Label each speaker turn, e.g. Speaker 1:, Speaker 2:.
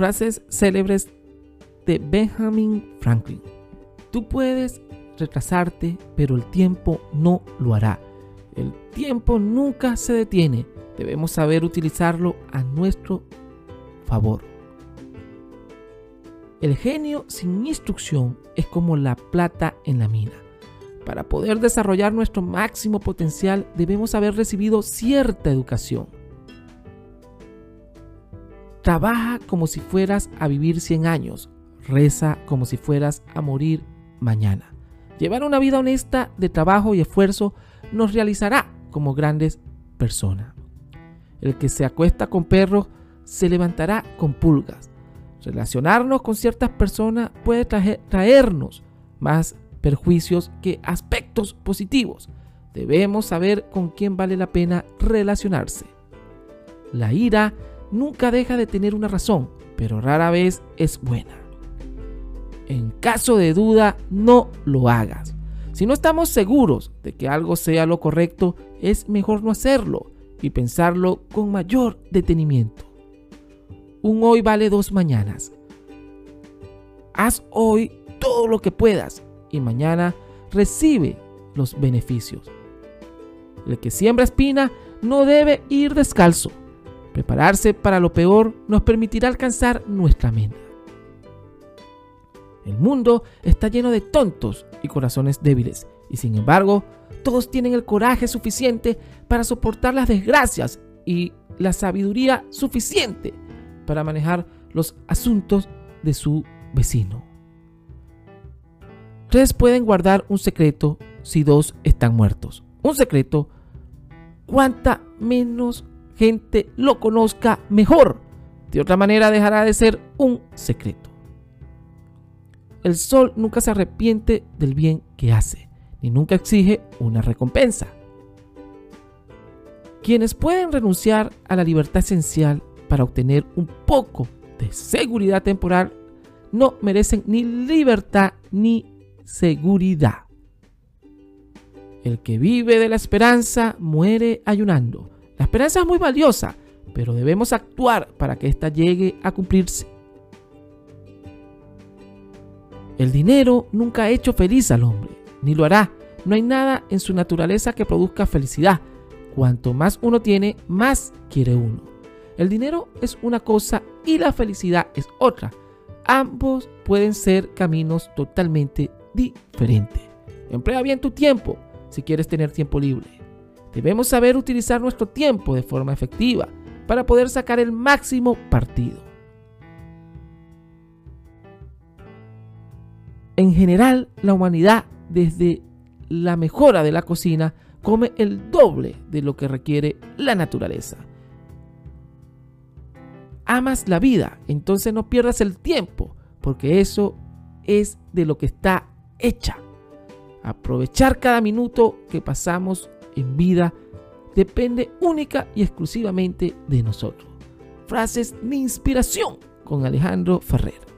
Speaker 1: Frases célebres de Benjamin Franklin. Tú puedes retrasarte, pero el tiempo no lo hará. El tiempo nunca se detiene. Debemos saber utilizarlo a nuestro favor. El genio sin instrucción es como la plata en la mina. Para poder desarrollar nuestro máximo potencial debemos haber recibido cierta educación. Trabaja como si fueras a vivir 100 años. Reza como si fueras a morir mañana. Llevar una vida honesta de trabajo y esfuerzo nos realizará como grandes personas. El que se acuesta con perros se levantará con pulgas. Relacionarnos con ciertas personas puede traernos más perjuicios que aspectos positivos. Debemos saber con quién vale la pena relacionarse. La ira nunca deja de tener una razón, pero rara vez es buena. En caso de duda, no lo hagas. Si no estamos seguros de que algo sea lo correcto, es mejor no hacerlo y pensarlo con mayor detenimiento. Un hoy vale dos mañanas. Haz hoy todo lo que puedas y mañana recibe los beneficios. El que siembra espina no debe ir descalzo. Prepararse para lo peor nos permitirá alcanzar nuestra meta. El mundo está lleno de tontos y corazones débiles, y sin embargo, todos tienen el coraje suficiente para soportar las desgracias y la sabiduría suficiente para manejar los asuntos de su vecino. Tres pueden guardar un secreto si dos están muertos. Un secreto, cuanta menos gente lo conozca mejor. De otra manera dejará de ser un secreto. El sol nunca se arrepiente del bien que hace, ni nunca exige una recompensa. Quienes pueden renunciar a la libertad esencial para obtener un poco de seguridad temporal no merecen ni libertad ni seguridad. El que vive de la esperanza muere ayunando. La esperanza es muy valiosa, pero debemos actuar para que ésta llegue a cumplirse. El dinero nunca ha hecho feliz al hombre, ni lo hará. No hay nada en su naturaleza que produzca felicidad. Cuanto más uno tiene, más quiere uno. El dinero es una cosa y la felicidad es otra. Ambos pueden ser caminos totalmente diferentes. Emplea bien tu tiempo si quieres tener tiempo libre. Debemos saber utilizar nuestro tiempo de forma efectiva para poder sacar el máximo partido. En general, la humanidad, desde la mejora de la cocina, come el doble de lo que requiere la naturaleza. Amas la vida, entonces no pierdas el tiempo, porque eso es de lo que está hecha. Aprovechar cada minuto que pasamos en vida depende única y exclusivamente de nosotros. Frases de inspiración con Alejandro Ferrer.